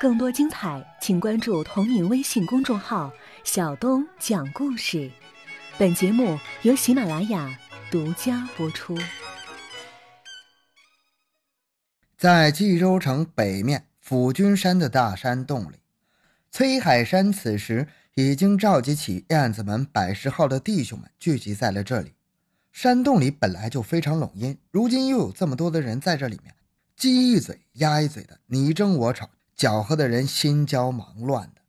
更多精彩，请关注同名微信公众号“小东讲故事”。本节目由喜马拉雅独家播出。在冀州城北面府君山的大山洞里，崔海山此时已经召集起燕子门百十号的弟兄们聚集在了这里。山洞里本来就非常冷阴，如今又有这么多的人在这里面，鸡一嘴鸭一嘴的你争我吵。搅和的人心焦忙乱的，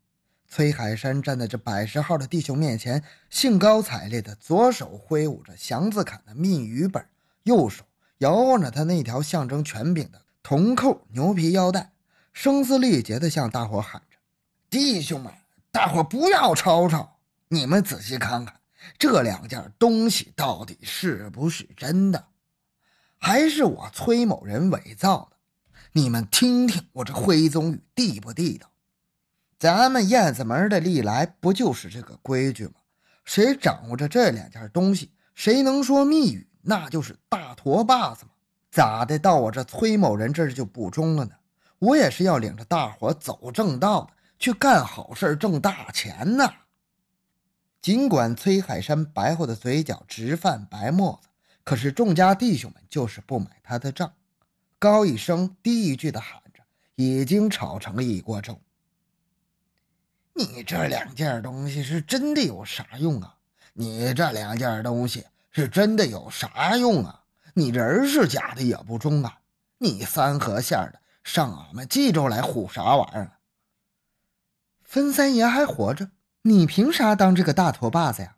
崔海山站在这百十号的弟兄面前，兴高采烈的，左手挥舞着祥子坎的密语本，右手摇晃着他那条象征权柄的铜扣牛皮腰带，声嘶力竭的向大伙喊着：“弟兄们，大伙不要吵吵，你们仔细看看，这两件东西到底是不是真的，还是我崔某人伪造的？”你们听听，我这徽宗语地不地道？咱们燕子门的历来不就是这个规矩吗？谁掌握着这两件东西，谁能说密语，那就是大坨把子吗？咋的，到我这崔某人这就不中了呢？我也是要领着大伙走正道，去干好事挣大钱呢！尽管崔海山白活的嘴角直泛白沫子，可是众家弟兄们就是不买他的账。高一声低一句的喊着，已经炒成了一锅粥。你这两件东西是真的有啥用啊？你这两件东西是真的有啥用啊？你人是假的也不中啊！你三河县的上俺们冀州来唬啥玩意儿？分三爷还活着，你凭啥当这个大坨把子呀？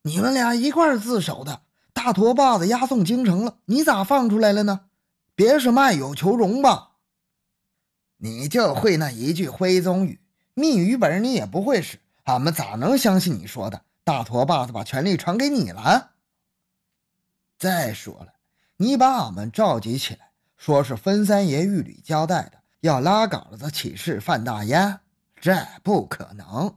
你们俩一块自首的，大坨把子押送京城了，你咋放出来了呢？别是卖友求荣吧？你就会那一句徽宗语，密语本你也不会使，俺们咋能相信你说的？大坨把子把权力传给你了。再说了，你把俺们召集起来，说是分三爷狱里交代的，要拉杆子起事犯大烟，这不可能。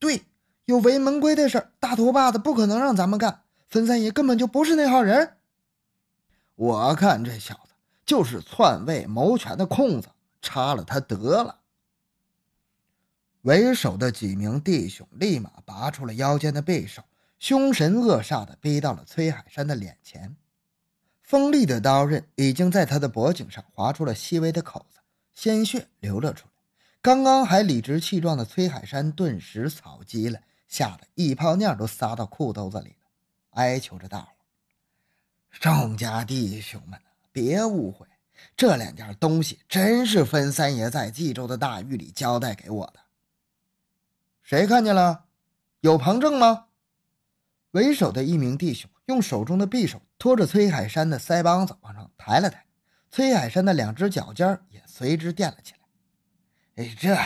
对，有违门规的事大坨把子不可能让咱们干。分三爷根本就不是那号人。我看这小子。就是篡位谋权的空子，插了他得了。为首的几名弟兄立马拔出了腰间的匕首，凶神恶煞的逼到了崔海山的脸前。锋利的刀刃已经在他的脖颈上划出了细微的口子，鲜血流了出来。刚刚还理直气壮的崔海山顿时草鸡了，吓得一泡尿都撒到裤兜子里了，哀求着大伙：“众家弟兄们！”别误会，这两件东西真是分三爷在冀州的大狱里交代给我的。谁看见了？有旁证吗？为首的一名弟兄用手中的匕首托着崔海山的腮帮子往上抬了抬，崔海山的两只脚尖也随之垫了起来。哎，这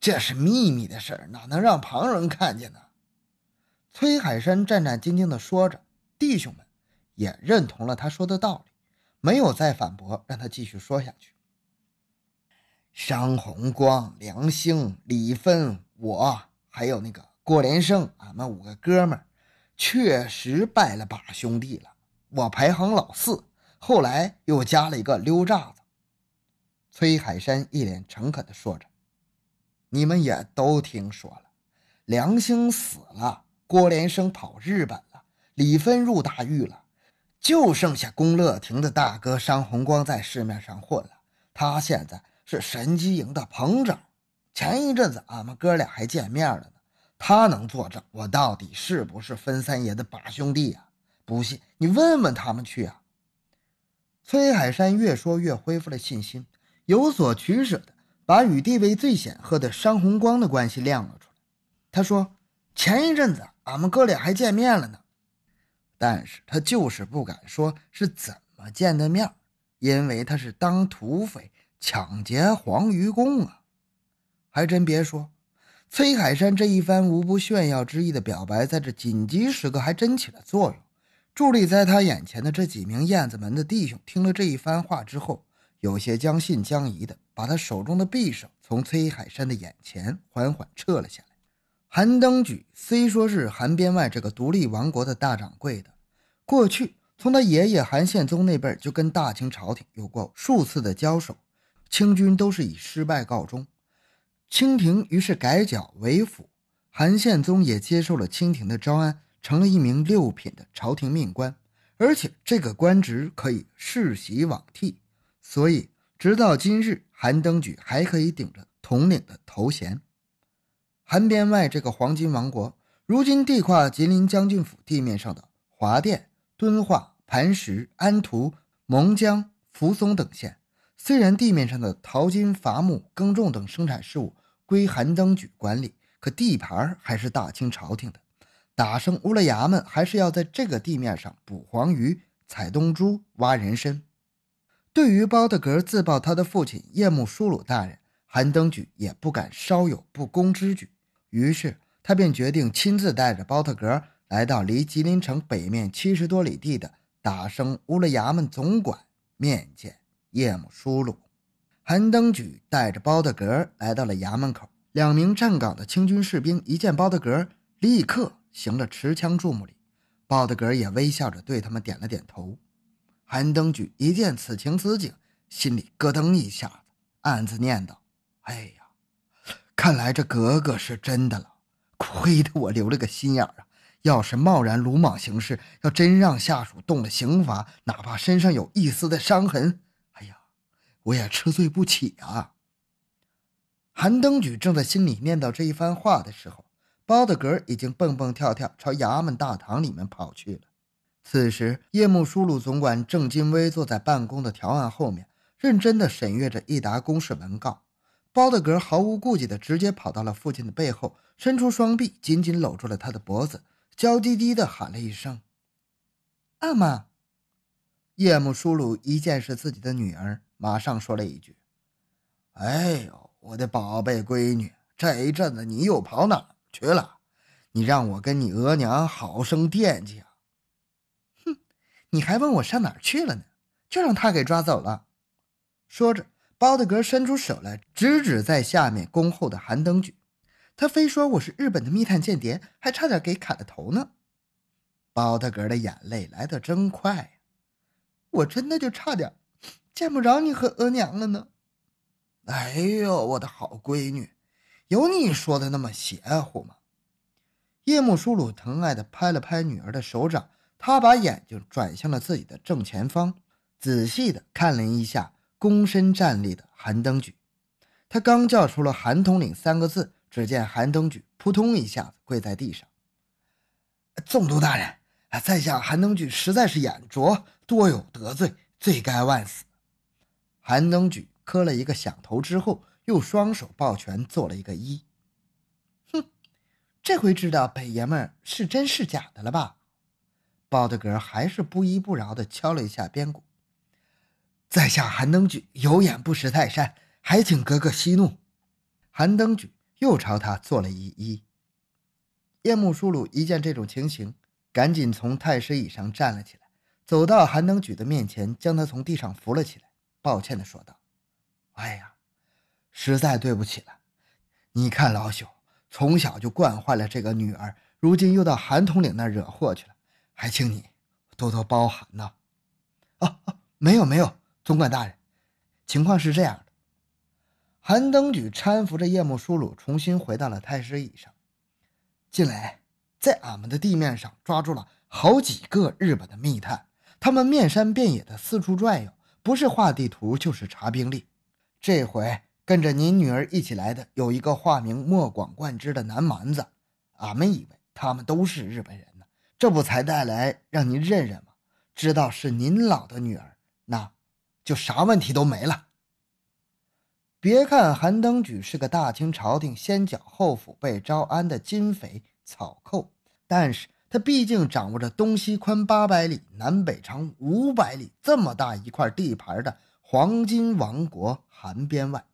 这是秘密的事儿，哪能让旁人看见呢？崔海山战战兢兢地说着，弟兄们也认同了他说的道理。没有再反驳，让他继续说下去。商红光、梁兴、李芬，我还有那个郭连生，俺们五个哥们儿确实拜了把兄弟了。我排行老四，后来又加了一个溜炸子。崔海山一脸诚恳地说着：“你们也都听说了，梁兴死了，郭连生跑日本了，李芬入大狱了。”就剩下宫乐亭的大哥商红光在市面上混了，他现在是神机营的棚长。前一阵子俺们哥俩还见面了呢，他能作证我到底是不是分三爷的把兄弟呀？不信你问问他们去啊！崔海山越说越恢复了信心，有所取舍的把与地位最显赫的商红光的关系亮了出来。他说：“前一阵子俺们哥俩还见面了呢。”但是他就是不敢说是怎么见的面，因为他是当土匪抢劫黄鱼公啊！还真别说，崔海山这一番无不炫耀之意的表白，在这紧急时刻还真起了作用。伫立在他眼前的这几名燕子门的弟兄，听了这一番话之后，有些将信将疑的，把他手中的匕首从崔海山的眼前缓缓撤了下来。韩登举虽说是韩边外这个独立王国的大掌柜的。过去从他爷爷韩献宗那辈就跟大清朝廷有过数次的交手，清军都是以失败告终。清廷于是改剿为辅，韩献宗也接受了清廷的招安，成了一名六品的朝廷命官，而且这个官职可以世袭罔替。所以，直到今日，韩登举还可以顶着统领的头衔。韩边外这个黄金王国，如今地跨吉林将军府地面上的华甸、敦化、磐石、安图、蒙江、扶松等县，虽然地面上的淘金、伐木、耕种等生产事务归韩登举管理，可地盘还是大清朝廷的。打生乌拉衙门还是要在这个地面上捕黄鱼、采东珠、挖人参。对于包德格自曝他的父亲叶木舒鲁大人，韩登举也不敢稍有不恭之举，于是他便决定亲自带着包德格来到离吉林城北面七十多里地的打生乌拉衙门总管面见叶木舒鲁。韩登举带着包德格来到了衙门口，两名站岗的清军士兵一见包德格，立刻行了持枪注目礼，包德格也微笑着对他们点了点头。韩登举一见此情此景，心里咯噔一下子，暗自念叨：“哎呀，看来这格格是真的了，亏得我留了个心眼啊！要是贸然鲁莽行事，要真让下属动了刑罚，哪怕身上有一丝的伤痕，哎呀，我也吃罪不起啊！”韩登举正在心里念叨这一番话的时候，包德格已经蹦蹦跳跳朝衙门大堂里面跑去了。此时，叶木舒鲁总管郑金威坐在办公的条案后面，认真地审阅着一沓公事文告。包德格毫无顾忌地直接跑到了父亲的背后，伸出双臂，紧紧搂住了他的脖子，娇滴滴地喊了一声：“阿玛。”叶木舒鲁一见是自己的女儿，马上说了一句：“哎呦，我的宝贝闺女，这一阵子你又跑哪儿去了？你让我跟你额娘好生惦记啊！”哼你还问我上哪儿去了呢？就让他给抓走了。说着，包德格伸出手来，直指在下面恭候的韩登举。他非说我是日本的密探间谍，还差点给砍了头呢。包德格的眼泪来得真快呀！我真的就差点见不着你和额娘了呢。哎呦，我的好闺女，有你说的那么邪乎吗？叶木舒鲁疼爱地拍了拍女儿的手掌。他把眼睛转向了自己的正前方，仔细地看了一下躬身站立的韩登举。他刚叫出了“韩统领”三个字，只见韩登举扑通一下子跪在地上。总督大人，在下韩登举实在是眼拙，多有得罪，罪该万死。韩登举磕了一个响头之后，又双手抱拳做了一个揖。哼，这回知道本爷们是真是假的了吧？包德格还是不依不饶地敲了一下边鼓，在下韩登举有眼不识泰山，还请哥哥息怒。韩登举又朝他做了一揖。叶木舒鲁一见这种情形，赶紧从太师椅上站了起来，走到韩登举的面前，将他从地上扶了起来，抱歉地说道：“哎呀，实在对不起了。你看老朽从小就惯坏了这个女儿，如今又到韩统领那惹祸去了。”还请你多多包涵呐！哦哦，没有没有，总管大人，情况是这样。韩登举搀扶着叶木舒鲁重新回到了太师椅上。近来，在俺们的地面上抓住了好几个日本的密探，他们面山遍野的四处转悠，不是画地图就是查兵力。这回跟着您女儿一起来的有一个化名莫广贯之的南蛮子，俺们以为他们都是日本人呢。这不才带来让您认认吗？知道是您老的女儿，那就啥问题都没了。别看韩登举是个大清朝廷先剿后抚被招安的金匪草寇，但是他毕竟掌握着东西宽八百里、南北长五百里这么大一块地盘的黄金王国韩边外。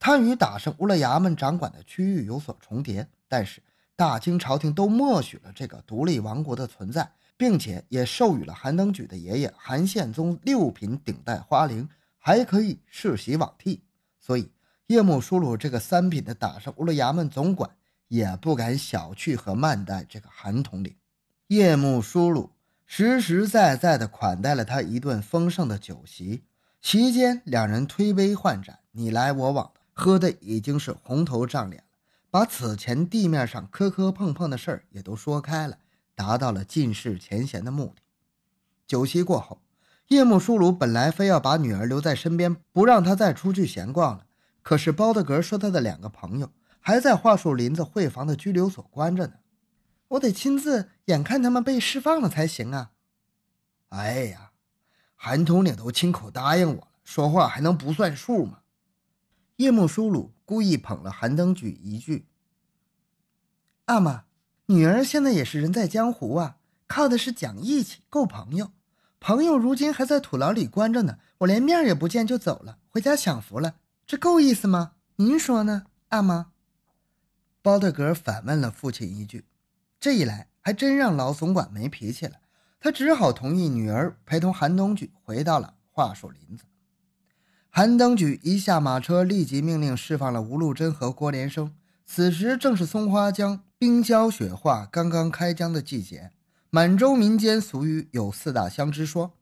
他与打胜乌拉衙门掌管的区域有所重叠，但是。大清朝廷都默许了这个独立王国的存在，并且也授予了韩登举的爷爷韩宪宗六品顶戴花翎，还可以世袭罔替。所以叶木舒鲁这个三品的打上乌拉衙门总管也不敢小觑和慢待这个韩统领。叶木舒鲁实实在在的款待了他一顿丰盛的酒席。席间，两人推杯换盏，你来我往的，喝的已经是红头胀脸了，把此前地面上磕磕碰碰的事儿也都说开了，达到了尽释前嫌的目的。酒席过后，叶木舒鲁本来非要把女儿留在身边，不让她再出去闲逛了，可是包德格说他的两个朋友还在桦树林子会房的拘留所关着呢，我得亲自眼看他们被释放了才行啊！哎呀！韩统领都亲口答应我了，说话还能不算数吗？叶木舒鲁故意捧了韩登举一句：“阿玛，女儿现在也是人在江湖啊，靠的是讲义气，够朋友。朋友如今还在土牢里关着呢，我连面也不见就走了，回家享福了，这够意思吗？您说呢，阿妈？”包德格反问了父亲一句，这一来还真让老总管没脾气了。他只好同意女儿陪同韩东举回到了桦树林子。韩登举一下马车，立即命令释放了吴禄贞和郭连生。此时正是松花江冰消雪化、刚刚开江的季节。满洲民间俗语有四大相之说：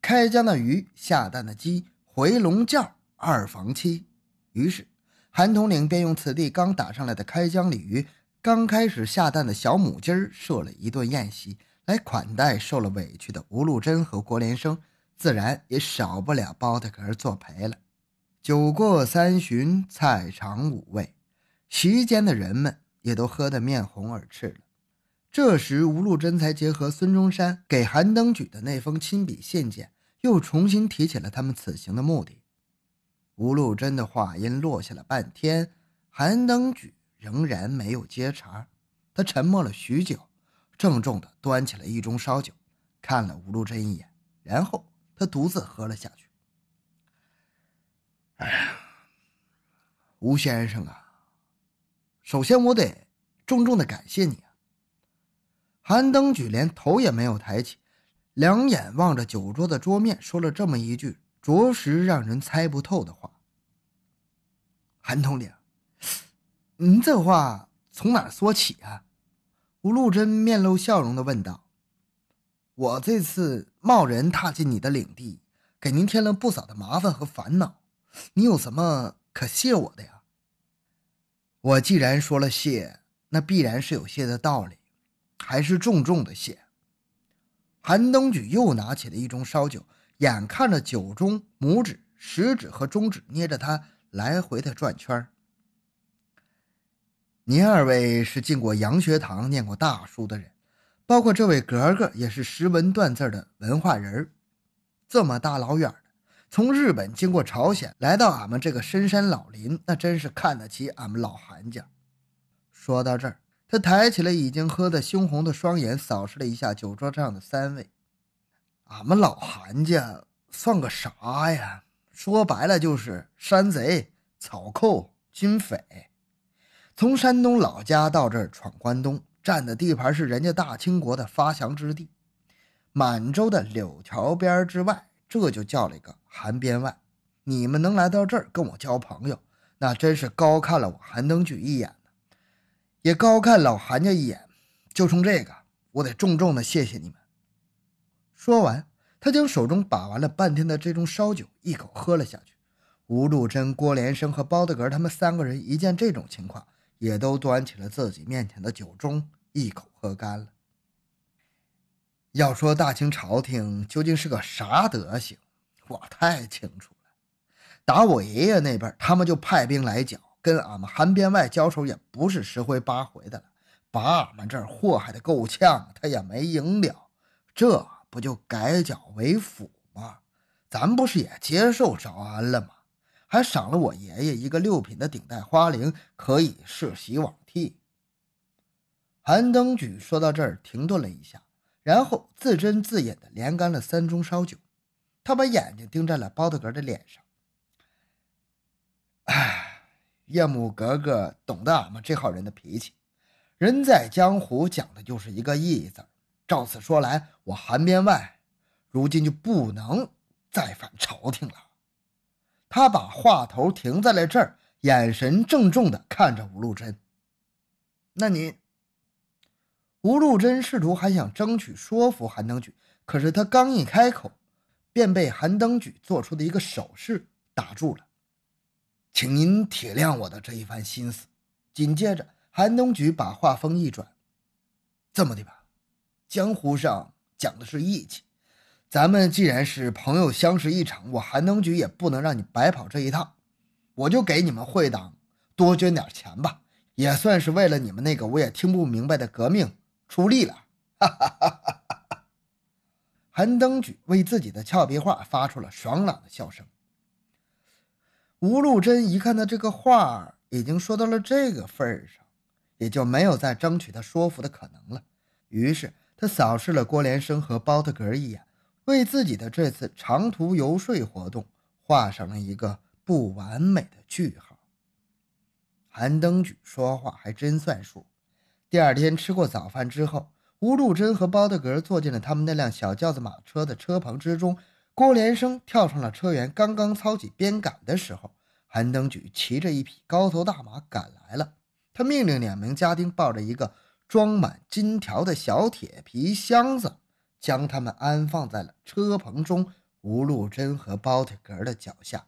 开江的鱼，下蛋的鸡，回笼觉二房妻。于是，韩统领便用此地刚打上来的开江鲤鱼、刚开始下蛋的小母鸡儿设了一顿宴席。来款待受了委屈的吴禄贞和郭连生，自然也少不了包大格作陪了。酒过三巡，菜尝五味，席间的人们也都喝得面红耳赤了。这时，吴禄贞才结合孙中山给韩登举的那封亲笔信件，又重新提起了他们此行的目的。吴禄贞的话音落下了半天，韩登举仍然没有接茬，他沉默了许久。郑重地端起了一盅烧酒，看了吴禄贞一眼，然后他独自喝了下去。哎呀，吴先生啊，首先我得重重的感谢你啊！韩登举连头也没有抬起，两眼望着酒桌的桌面，说了这么一句着实让人猜不透的话：“韩统领，您这话从哪说起啊？”吴禄贞面露笑容的问道：“我这次贸然踏进你的领地，给您添了不少的麻烦和烦恼，你有什么可谢我的呀？”我既然说了谢，那必然是有谢的道理，还是重重的谢。韩登举又拿起了一盅烧酒，眼看着酒中拇指、食指和中指捏着它来回的转圈。您二位是进过洋学堂、念过大书的人，包括这位格格也是识文断字的文化人。这么大老远的，从日本经过朝鲜来到俺们这个深山老林，那真是看得起俺们老韩家。说到这儿，他抬起了已经喝得猩红的双眼，扫视了一下酒桌上的三位。俺们老韩家算个啥呀？说白了就是山贼、草寇、军匪。从山东老家到这儿闯关东，占的地盘是人家大清国的发祥之地，满洲的柳条边之外，这就叫了一个韩边外。你们能来到这儿跟我交朋友，那真是高看了我韩登举一眼，也高看老韩家一眼。就冲这个，我得重重的谢谢你们。说完，他将手中把玩了半天的这种烧酒一口喝了下去。吴禄贞、郭连生和包德格他们三个人一见这种情况。也都端起了自己面前的酒盅，一口喝干了。要说大清朝廷究竟是个啥德行，我太清楚了。打我爷爷那边，他们就派兵来剿，跟俺们韩边外交手也不是十回八回的了，把俺们这儿祸害的够呛，他也没赢了。这不就改剿为辅吗？咱不是也接受招安了吗？还赏了我爷爷一个六品的顶戴花翎，可以世袭罔替。韩登举说到这儿，停顿了一下，然后自斟自饮的连干了三盅烧酒。他把眼睛盯在了包德格的脸上。唉，叶母格格懂得俺们这号人的脾气。人在江湖，讲的就是一个义字。照此说来，我韩边外如今就不能再反朝廷了。他把话头停在了这儿，眼神郑重的看着吴禄贞。那你，吴禄贞试图还想争取说服韩登举，可是他刚一开口，便被韩登举做出的一个手势打住了。请您体谅我的这一番心思。紧接着，韩登举把话锋一转：“这么的吧，江湖上讲的是义气，咱们既然是朋友相识一场，我韩登举也不能让你白跑这一趟，我就给你们会党多捐点钱吧，也算是为了你们那个我也听不明白的革命出力了。”哈哈哈哈哈！韩登举为自己的俏皮话发出了爽朗的笑声。吴禄贞一看他这个话已经说到了这个份上，也就没有再争取他说服的可能了。于是他扫视了郭连生和包特格一眼，为自己的这次长途游说活动画上了一个不完美的句号。韩登举说话还真算数。第二天吃过早饭之后，吴禄贞和包特格坐进了他们那辆小轿子马车的车棚之中。郭连生跳上了车辕，刚刚操起鞭杆的时候，韩登举骑着一匹高头大马赶来了。他命令两名家丁抱着一个装满金条的小铁皮箱子，将他们安放在了车棚中吴禄贞和包铁格的脚下。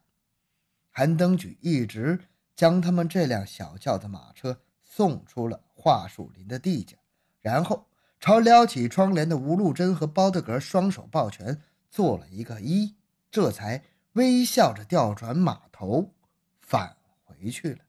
韩登举一直将他们这辆小轿的马车送出了桦树林的地界，然后朝撩起窗帘的吴禄贞和包特格双手抱拳。做了一个揖，这才微笑着调转马头，返回去了。